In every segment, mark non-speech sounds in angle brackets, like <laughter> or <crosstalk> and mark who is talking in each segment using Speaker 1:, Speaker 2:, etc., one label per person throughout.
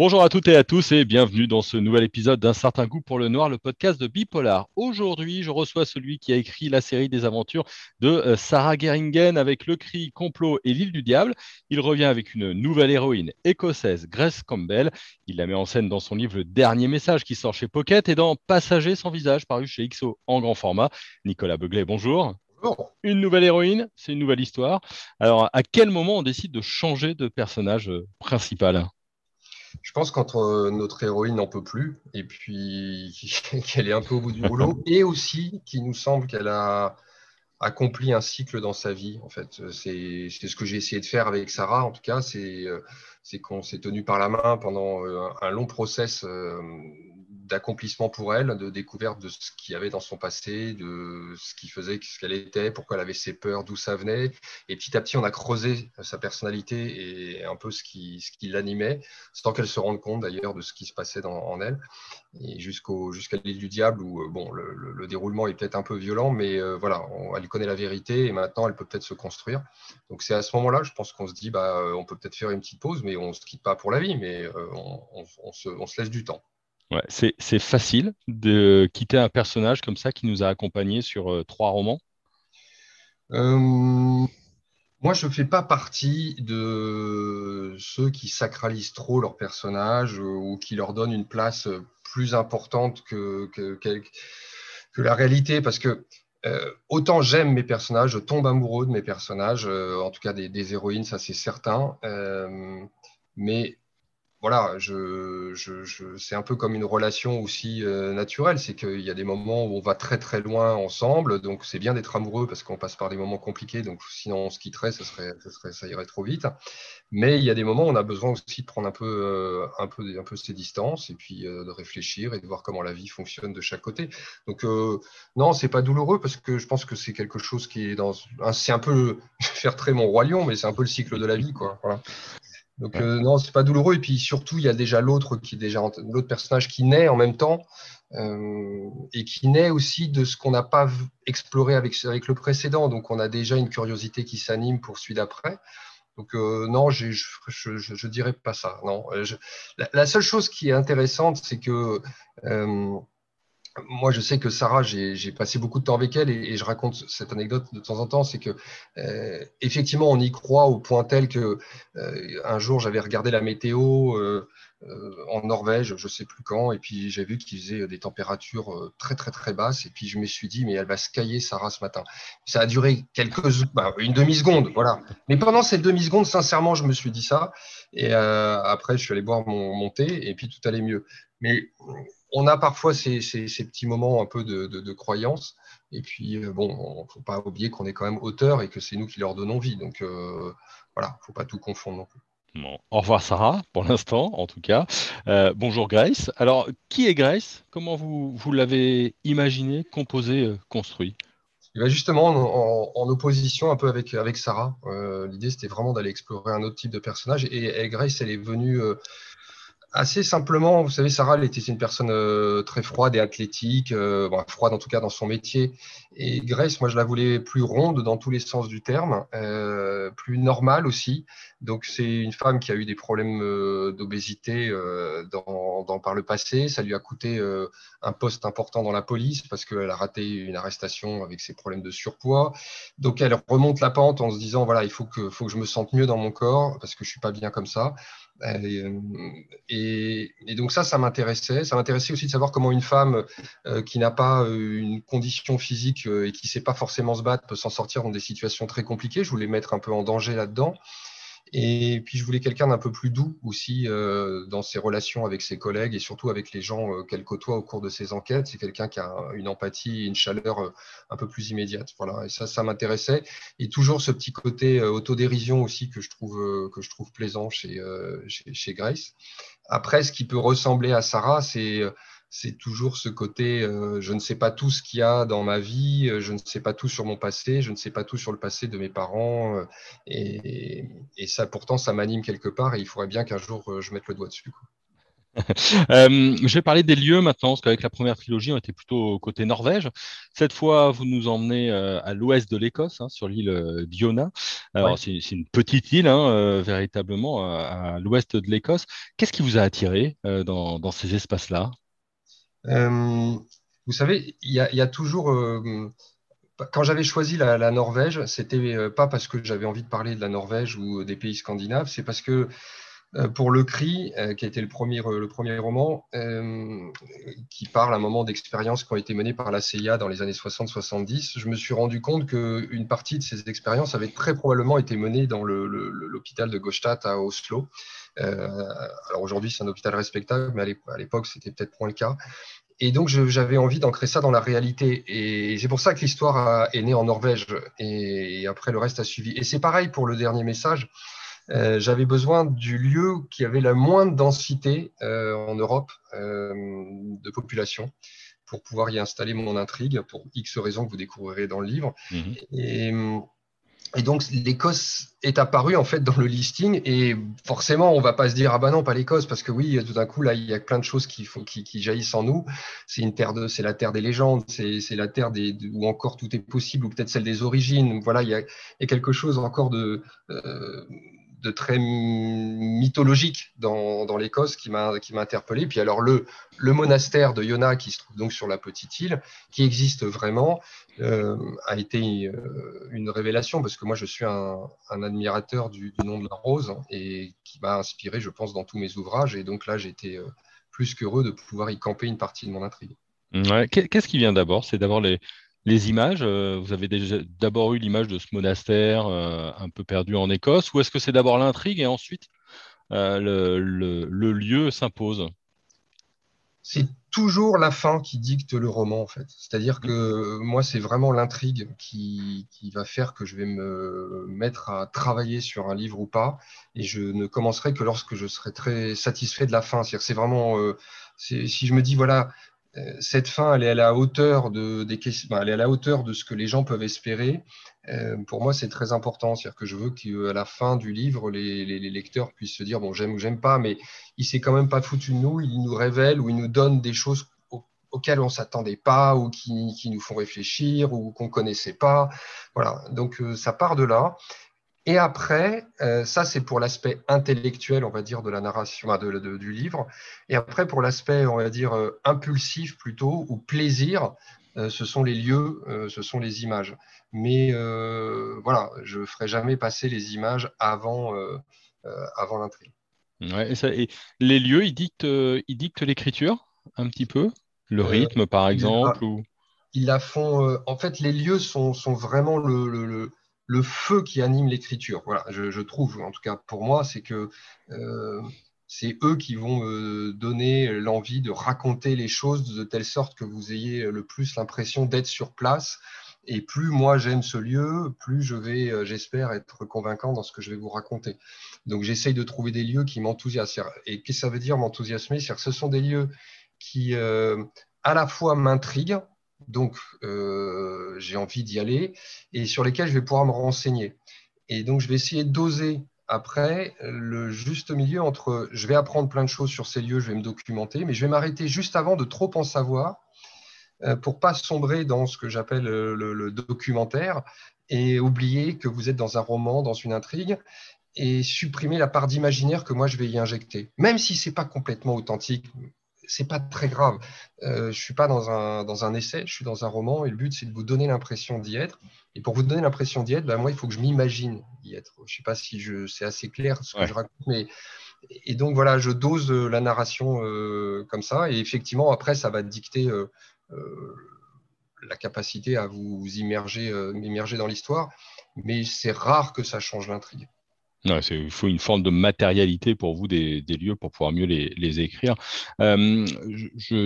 Speaker 1: Bonjour à toutes et à tous et bienvenue dans ce nouvel épisode d'un certain goût pour le noir, le podcast de Bipolar. Aujourd'hui, je reçois celui qui a écrit la série des aventures de euh, Sarah Geringen avec Le Cri, Complot et l'île du diable. Il revient avec une nouvelle héroïne écossaise, Grace Campbell. Il la met en scène dans son livre Le Dernier Message qui sort chez Pocket et dans Passager sans visage paru chez XO en grand format. Nicolas Beuglet, bonjour. Bonjour. Une nouvelle héroïne, c'est une nouvelle histoire. Alors, à quel moment on décide de changer de personnage euh, principal?
Speaker 2: Je pense qu'entre notre héroïne n'en peut plus et puis <laughs> qu'elle est un peu au bout du boulot <laughs> et aussi qu'il nous semble qu'elle a accompli un cycle dans sa vie. En fait, c'est ce que j'ai essayé de faire avec Sarah. En tout cas, c'est qu'on s'est tenu par la main pendant euh, un long process euh, d'accomplissement pour elle, de découverte de ce qu'il y avait dans son passé, de ce qui faisait, ce qu'elle était, pourquoi elle avait ses peurs, d'où ça venait. Et petit à petit, on a creusé sa personnalité et un peu ce qui, ce qui l'animait, sans qu'elle se rende compte d'ailleurs de ce qui se passait en elle. Et jusqu'à l'île du diable, où euh, bon, le, déroulement est peut-être un peu violent, mais euh, voilà, elle connaît la vérité et maintenant elle peut peut-être se construire. Donc c'est à ce moment-là, je pense qu'on se dit, bah, euh, on peut peut-être faire une petite pause, mais on ne se quitte pas pour la vie, mais on, on se laisse du temps.
Speaker 1: Ouais, c'est facile de quitter un personnage comme ça qui nous a accompagnés sur euh, trois romans.
Speaker 2: Euh, Moi, je ne fais pas partie de ceux qui sacralisent trop leurs personnages euh, ou qui leur donnent une place plus importante que, que, la réalité, parce que autant j'aime mes personnages, je tombe amoureux de mes personnages, en tout cas des, des héroïnes, ça c'est certain, mais voilà, je, je, c'est un peu comme une relation aussi euh, naturelle. C'est qu'il y a des moments où on va très très loin ensemble, donc c'est bien d'être amoureux parce qu'on passe par des moments compliqués. Donc sinon on se quitterait, ça serait, ça, serait, ça irait trop vite. Mais il y a des moments où on a besoin aussi de prendre un peu, euh, un peu, un peu ses distances et puis euh, de réfléchir et de voir comment la vie fonctionne de chaque côté. Donc non, c'est pas douloureux parce que je pense que c'est quelque chose qui est dans, c'est un peu, <laughs> je faire très mon roi lion, mais c'est un peu le cycle de la vie, quoi. Voilà. Donc euh, non, c'est pas douloureux. Et puis surtout, il y a déjà l'autre qui est déjà l'autre personnage qui naît en même temps euh, et qui naît aussi de ce qu'on n'a pas exploré avec, avec le précédent. Donc on a déjà une curiosité qui s'anime pour celui d'après. Donc euh, non, je, je, je, dirais pas ça. Non, la, la, seule chose qui est intéressante, c'est que moi, je sais que Sarah, j'ai passé beaucoup de temps avec elle et, je raconte cette anecdote de temps en temps. C'est que euh, effectivement, on y croit au point tel que euh, un jour, j'avais regardé la météo euh, en Norvège, je sais plus quand, et puis j'ai vu qu'il faisait des températures très très très basses. Et puis je me suis dit, mais elle va se cailler Sarah ce matin. Ça a duré quelques, bah, une demi seconde, voilà. Mais pendant cette demi seconde, sincèrement, je me suis dit ça. Et après, je suis allé boire mon, mon thé et puis tout allait mieux. Mais on a parfois ces, petits moments un peu de, croyance. Et puis, euh, bon, il ne faut pas oublier qu'on est quand même auteur et que c'est nous qui leur donnons vie. Donc, euh, voilà, il ne faut pas tout confondre non plus.
Speaker 1: Bon. Au revoir Sarah, pour l'instant en tout cas. Euh, bonjour Grace. Alors, qui est Grace? Comment vous, vous l'avez imaginé, composé, construit?
Speaker 2: Eh ben, justement, en, opposition un peu avec, avec Sarah, l'idée c'était vraiment d'aller explorer un autre type de personnage. Et, Grace, elle est venue Assez simplement, vous savez, Sarah, elle était une personne euh, très froide et athlétique, euh, froide en tout cas dans son métier. Et Grace, moi, je la voulais plus ronde dans tous les sens du terme, euh, plus normale aussi. Donc, c'est une femme qui a eu des problèmes d'obésité dans, dans, par le passé. Ça lui a coûté un poste important dans la police parce qu'elle a raté une arrestation avec ses problèmes de surpoids. Donc, elle remonte la pente en se disant, voilà, il faut que, faut que je me sente mieux dans mon corps parce que je suis pas bien comme ça. Euh, et, donc ça, ça m'intéressait. Ça m'intéressait aussi de savoir comment une femme euh, qui n'a pas euh, une condition physique et qui ne sait pas forcément se battre peut s'en sortir dans des situations très compliquées. Je voulais mettre un peu en danger là-dedans. Et puis je voulais quelqu'un d'un peu plus doux aussi euh, dans ses relations avec ses collègues et surtout avec les gens euh, qu'elle côtoie au cours de ses enquêtes. C'est quelqu'un qui a une empathie une chaleur euh, un peu plus immédiate. Voilà, et ça, ça m'intéressait. Et toujours ce petit côté autodérision aussi que je trouve que je trouve plaisant chez, chez Grace. Après, ce qui peut ressembler à Sarah, c'est c'est toujours ce côté euh, je ne sais pas tout ce qu'il y a dans ma vie, euh, je ne sais pas tout sur mon passé, je ne sais pas tout sur le passé de mes parents. Euh, et, ça, pourtant, ça m'anime quelque part et il faudrait bien qu'un jour je mette le doigt dessus. <laughs>
Speaker 1: Je vais parler des lieux maintenant, parce qu'avec la première trilogie, on était plutôt côté Norvège. Cette fois, vous nous emmenez à l'ouest de l'Écosse, hein, sur l'île Diona. Alors, c'est une petite île, hein, véritablement, à, l'ouest de l'Écosse. Qu'est-ce qui vous a attiré dans, ces espaces-là?
Speaker 2: Vous savez, il y, a toujours quand j'avais choisi la, Norvège, c'était pas parce que j'avais envie de parler de la Norvège ou des pays scandinaves, c'est parce que euh, pour Le Cri, euh, qui a été le premier, le premier roman, euh, qui parle à un moment d'expériences qui ont été menées par la CIA dans les années 60-70, je me suis rendu compte qu'une partie de ces expériences avait très probablement été menée dans l'hôpital de Gostad à Oslo. Alors aujourd'hui, c'est un hôpital respectable, mais à l'époque, c'était peut-être moins le cas. Et donc, j'avais envie d'ancrer ça dans la réalité. Et c'est pour ça que l'histoire est née en Norvège. Et après, le reste a suivi. Et c'est pareil pour le dernier message. Euh, j'avais besoin du lieu qui avait la moindre densité euh, en Europe euh, de population pour pouvoir y installer mon intrigue, pour X raisons que vous découvrirez dans le livre. Mhm. Et, et, donc, l'Écosse est apparue en fait dans le listing, et forcément, on va pas se dire ah bah non, pas l'Écosse, parce que oui, tout d'un coup là, il y a plein de choses qui, jaillissent en nous. C'est une terre de, c'est la terre des légendes, c'est, c'est la terre des, où encore tout est possible, ou peut-être celle des origines. Voilà, il y a, il y a quelque chose encore de euh, de très mythologique dans, l'Écosse qui m'a interpellé. Puis alors le, le monastère de Yona qui se trouve donc sur la petite île, qui existe vraiment, euh, a été euh, une révélation parce que moi je suis un, admirateur du, nom de la rose et qui m'a inspiré, je pense, dans tous mes ouvrages. Et donc là, j'étais euh, plus qu'heureux de pouvoir y camper une partie de mon intrigue.
Speaker 1: Qu'est-ce qui vient d'abord? C'est d'abord les, les images, euh, vous avez d'abord eu l'image de ce monastère euh, un peu perdu en Écosse, ou est-ce que c'est d'abord l'intrigue et ensuite euh, le, lieu s'impose?
Speaker 2: C'est toujours la fin qui dicte le roman, en fait. C'est-à-dire que moi, c'est vraiment l'intrigue qui, va faire que je vais me mettre à travailler sur un livre ou pas, et je ne commencerai que lorsque je serai très satisfait de la fin. C'est vraiment, si je me dis, voilà, cette fin, elle est à la hauteur de, ce que les gens peuvent espérer. Euh, pour moi, c'est très important. C'est-à-dire que je veux qu'à la fin du livre, les, lecteurs puissent se dire bon, j'aime ou j'aime pas, mais il s'est quand même pas foutu de nous. Il nous révèle ou il nous donne des choses auxquelles on s'attendait pas ou qui, nous font réfléchir ou qu'on connaissait pas. Voilà. Donc euh, ça part de là. Et après, euh, ça c'est pour l'aspect intellectuel, on va dire, de la narration du livre. Et après, pour l'aspect, on va dire, euh, impulsif plutôt, ou plaisir, euh, ce sont les lieux, ce sont les images. Mais voilà, je ne ferai jamais passer les images avant, avant l'intrigue.
Speaker 1: et, les lieux, ils dictent, ils dictent l'écriture un petit peu? Le rythme, par exemple ou...
Speaker 2: Ils la font. en fait, les lieux sont, sont vraiment le le feu qui anime l'écriture. Voilà, je, trouve, en tout cas pour moi, c'est que euh, c'est eux qui vont me donner l'envie de raconter les choses de telle sorte que vous ayez le plus l'impression d'être sur place. Et plus moi j'aime ce lieu, plus je vais, euh, j'espère, être convaincant dans ce que je vais vous raconter. Donc j'essaye de trouver des lieux qui m'enthousiasment. Et qu'est-ce que ça veut dire m'enthousiasmer? Que ce sont des lieux qui euh, à la fois m'intriguent, donc euh, j'ai envie d'y aller, et sur lesquels je vais pouvoir me renseigner. Et donc je vais essayer d'oser après le juste milieu entre je vais apprendre plein de choses sur ces lieux, je vais me documenter, mais je vais m'arrêter juste avant de trop en savoir euh, pour pas sombrer dans ce que j'appelle le, documentaire et oublier que vous êtes dans un roman, dans une intrigue et supprimer la part d'imaginaire que moi je vais y injecter. Même si c'est pas complètement authentique, c'est pas très grave. Euh, je suis pas dans un, dans un essai, je suis dans un roman et le but c'est de vous donner l'impression d'y être. Et pour vous donner l'impression d'y être, ben, moi il faut que je m'imagine y être. Je sais pas si je, c'est assez clair ce que je raconte, mais et donc voilà, je dose euh, la narration euh, comme ça et effectivement après ça va dicter euh, la capacité à vous immerger, immerger dans l'histoire, mais c'est rare que ça change l'intrigue
Speaker 1: il faut une forme de matérialité pour vous des, lieux pour pouvoir mieux les, écrire. Euh,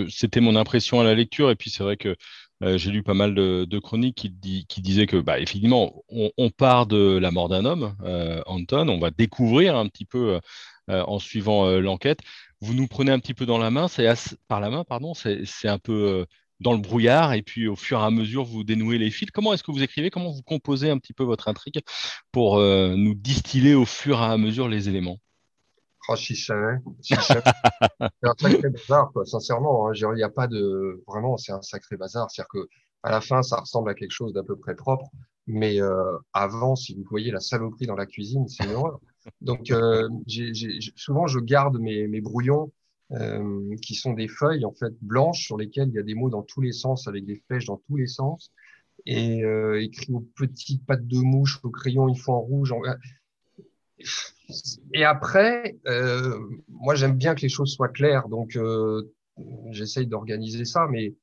Speaker 1: c'était mon impression à la lecture, et puis c'est vrai que euh, j'ai lu pas mal de, chroniques qui, qui, disaient que, bah, effectivement, on, part de la mort d'un homme, euh, Anton, on va découvrir un petit peu en suivant l'enquête. Vous nous prenez un petit peu dans la main, c'est par la main, pardon, c'est un peu dans le brouillard et puis au fur et à mesure vous dénouez les fils. Comment est-ce que vous écrivez? Comment vous composez un petit peu votre intrigue pour euh, nous distiller au fur et à mesure les éléments?
Speaker 2: Oh, si je savais. <laughs> c'est un sacré bazar, quoi, sincèrement. Hein. il n'y a pas de. Vraiment, c'est un sacré bazar. C'est-à-dire que à la fin, ça ressemble à quelque chose d'à peu près propre. Mais euh, avant, si vous voyez la saloperie dans la cuisine, c'est une horreur. Donc, euh, souvent, je garde mes, mes brouillons euh, qui sont des feuilles en fait blanches sur lesquelles il y a des mots dans tous les sens avec des flèches dans tous les sens et euh, écrit aux petites pattes de mouche au crayon il faut en rouge. Et après, euh, moi j'aime bien que les choses soient claires, donc j'essaye d'organiser ça, mais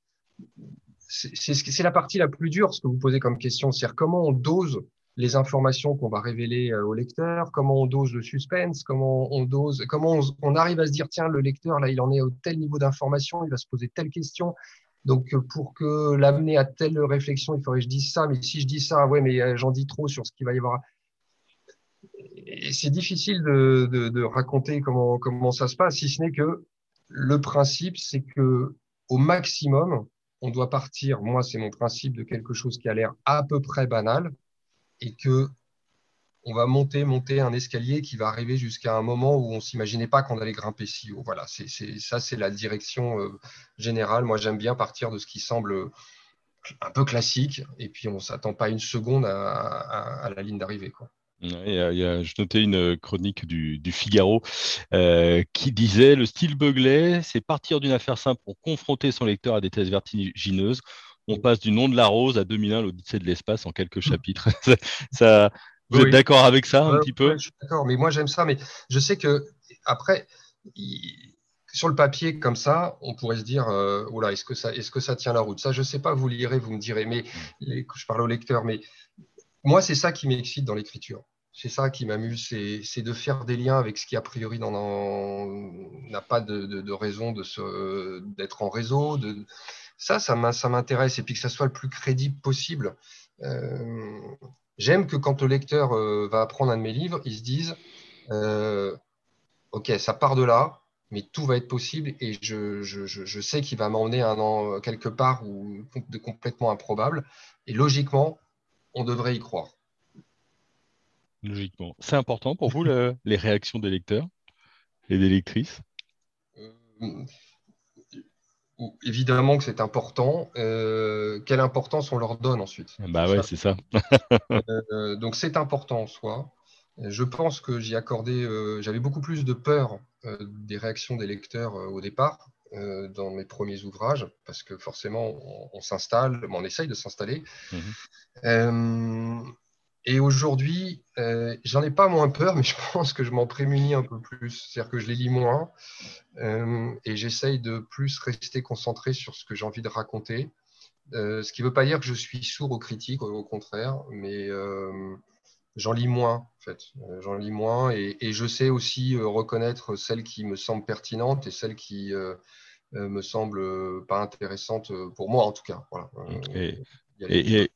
Speaker 2: c'est la partie la plus dure, ce que vous posez comme question, c'est-à-dire comment on dose les informations qu'on va révéler euh, au lecteur, comment on dose le suspense, comment on dose, comment on, arrive à se dire tiens le lecteur là il en est au tel niveau d'information, il va se poser telle question. Donc euh, pour que l'amener à telle réflexion, il faudrait que je dise ça, mais si je dis ça, ouais mais euh, j'en dis trop sur ce qu'il va y avoir. C'est difficile de, raconter comment comment ça se passe, si ce n'est que le principe c'est que au maximum on doit partir. Moi c'est mon principe de quelque chose qui a l'air à peu près banal et que on va monter, monter un escalier qui va arriver jusqu'à un moment où on s'imaginait pas qu'on allait grimper si haut. Voilà, ça, c'est la direction euh, générale. Moi, j'aime bien partir de ce qui semble un peu classique, et puis on s'attend pas une seconde à, la ligne d'arrivée.
Speaker 1: je notais une chronique du, Figaro euh, qui disait le style Beuglet, c'est partir d'une affaire simple pour confronter son lecteur à des thèses vertigineuses on passe du nom de la rose à 2001, l'Odyssée de l'espace en quelques chapitres. <laughs> ça, vous êtes d'accord avec ça un petit peu
Speaker 2: Je suis d'accord, mais moi j'aime ça, mais je sais que après, sur le papier comme ça, on pourrait se dire, euh, est-ce que ça, est-ce que ça tient la route? Ça, je sais pas, vous lirez, vous me direz, mais mm. je parle au lecteur, mais moi c'est ça qui m'excite dans l'écriture. C'est ça qui m'amuse, c'est de faire des liens avec ce qui a priori n'a pas de, de, raison d'être en réseau. De, ça, ça m'intéresse, et puis que ça soit le plus crédible possible. Euh, j'aime que quand le lecteur euh, va apprendre un de mes livres, il se dise euh, Ok, ça part de là, mais tout va être possible, et je, sais qu'il va m'emmener un an quelque part ou de complètement improbable, et logiquement, on devrait y croire.
Speaker 1: Logiquement. C'est important pour vous les réactions des lecteurs et des lectrices?
Speaker 2: Évidemment que c'est important. Euh, quelle importance on leur donne ensuite
Speaker 1: Bah ouais, c'est ça.
Speaker 2: Euh, donc c'est important en soi. Je pense que j'y accordais, euh, j'avais beaucoup plus de peur des réactions des lecteurs au départ dans mes premiers ouvrages, parce que forcément on, s'installe, on essaye de s'installer. Mhm. Et aujourd'hui, euh, j'en ai pas moins peur, mais je pense que je m'en prémunis un peu plus. C'est-à-dire que je les lis moins euh, et j'essaye de plus rester concentré sur ce que j'ai envie de raconter. Euh, ce qui ne veut pas dire que je suis sourd aux critiques, au contraire, mais j'en lis moins, en fait. J'en lis moins et, et, je sais aussi reconnaître celles qui me semblent pertinentes et celles qui me semblent pas intéressantes pour moi, en tout cas. Voilà.
Speaker 1: Et, et,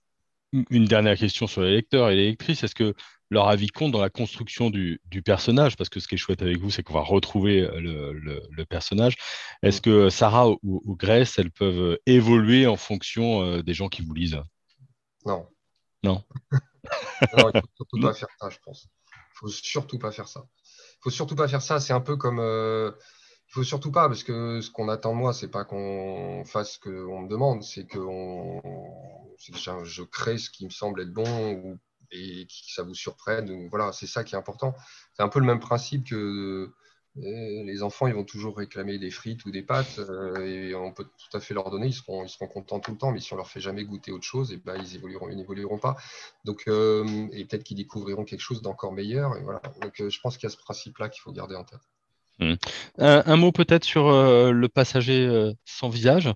Speaker 1: une dernière question sur les lecteurs et les lectrices. Est-ce que leur avis compte dans la construction du, personnage? Parce que ce qui est chouette avec vous, c'est qu'on va retrouver euh, le, personnage. Est-ce que Sarah ou, Grace, elles peuvent évoluer en fonction euh, des gens qui vous lisent?
Speaker 2: Non.
Speaker 1: Non. <laughs>
Speaker 2: non, il faut <laughs> surtout pas faire ça, je pense. Il faut surtout pas faire ça. Il faut surtout pas faire ça. C'est un peu comme. Euh, il faut surtout pas, parce que ce qu'on attend de moi, c'est pas qu'on fasse ce qu'on me demande, c'est que je crée ce qui me semble être bon et que ça vous surprenne. voilà, c'est ça qui est important. C'est un peu le même principe que euh, les enfants, ils vont toujours réclamer des frites ou des pâtes euh, et on peut tout à fait leur donner, ils seront, contents tout le temps, mais si on leur fait jamais goûter autre chose, eh ben, ils évolueront, ils n'évolueront pas. Donc, euh, et peut-être qu'ils découvriront quelque chose d'encore meilleur. Donc, je pense qu'il y a ce principe-là qu'il faut garder en tête.
Speaker 1: Hmm. Un, mot peut-être sur euh, le passager euh, sans visage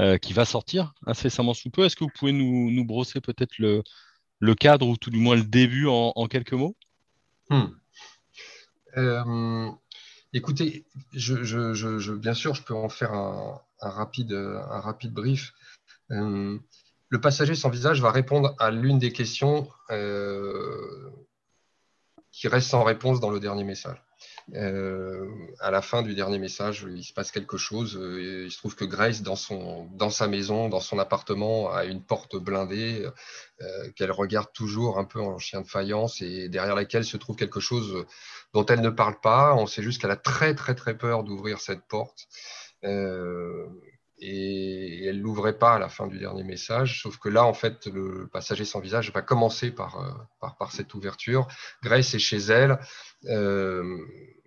Speaker 1: euh, qui va sortir incessamment sous peu. Est-ce que vous pouvez nous, brosser peut-être le, cadre ou tout du moins le début en, quelques mots? Hmm.
Speaker 2: Écoutez, bien sûr, je peux en faire un rapide brief. le passager sans visage va répondre à l'une des questions qui reste sans réponse dans le dernier message. À la fin du dernier message, il se passe quelque chose. il se trouve que Grace, dans, son, dans sa maison, dans son appartement, a une porte blindée qu'elle regarde toujours un peu en chien de faïence et derrière laquelle se trouve quelque chose dont elle ne parle pas. On sait juste qu'elle a très très très peur d'ouvrir cette porte. Euh, et elle l'ouvrait pas à la fin du dernier message, sauf que là, en fait, le passager sans visage va commencer par, euh, par, cette ouverture. Grace est chez elle, euh,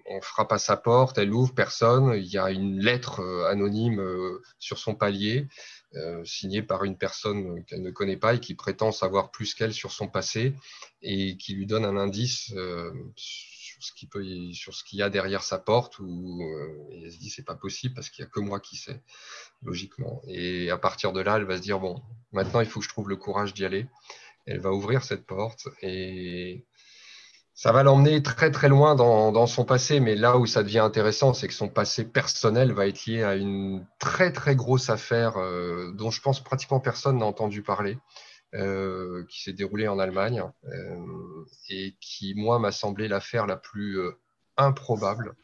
Speaker 2: on frappe à sa porte, elle ouvre, personne, il y a une lettre anonyme sur son palier, signée par une personne qu'elle ne connaît pas et qui prétend savoir plus qu'elle sur son passé et qui lui donne un indice sur ce qu'il y a derrière sa porte, ou euh, elle se dit c'est pas possible parce qu'il y a que moi qui sais, logiquement. Et à partir de là, elle va se dire bon, maintenant il faut que je trouve le courage d'y aller. Elle va ouvrir cette porte et ça va l'emmener très très loin dans, son passé, mais là où ça devient intéressant, c'est que son passé personnel va être lié à une très très grosse affaire euh, dont je pense pratiquement personne n'a entendu parler. Euh, qui s'est déroulée en Allemagne euh, et qui, moi, m'a semblé l'affaire la plus euh, improbable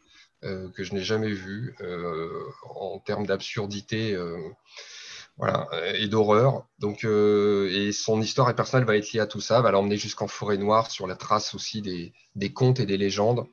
Speaker 2: que je n'ai jamais vue en termes d'absurdité et d'horreur. Donc, et son histoire et personnelle va être liée à tout ça, va l'emmener jusqu'en forêt noire sur la trace aussi des contes et des légendes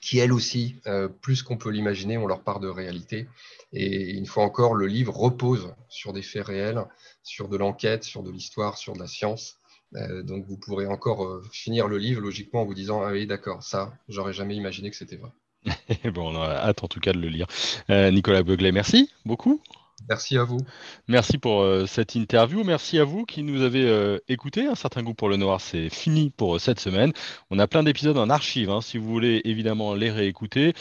Speaker 2: qui elles aussi, euh, plus qu'on peut l'imaginer, ont leur part de réalité. Et une fois encore, le livre repose sur des faits réels, sur de l'enquête, sur de l'histoire, sur de la science. Euh, donc vous pourrez encore euh, finir le livre logiquement en vous disant Ah oui, d'accord, ça, j'aurais jamais imaginé que c'était vrai. <laughs>
Speaker 1: bon, on a hâte en tout cas de le lire. Nicolas Beuglet, merci beaucoup.
Speaker 2: Merci à vous.
Speaker 1: Merci pour euh, cette interview. Merci à vous qui nous avez euh, écouté. Un certain goût pour le noir, c'est fini pour euh, cette semaine. On a plein d'épisodes en archive. Hein, si vous voulez évidemment les réécouter,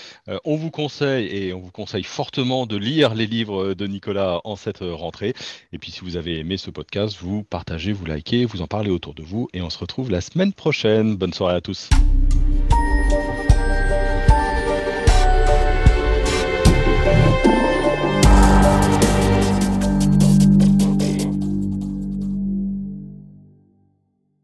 Speaker 1: on vous conseille et on vous conseille fortement de lire les livres de Nicolas en cette rentrée. Et puis si vous avez aimé ce podcast, vous partagez, vous likez, vous en parlez autour de vous. Et on se retrouve la semaine prochaine. Bonne soirée à tous.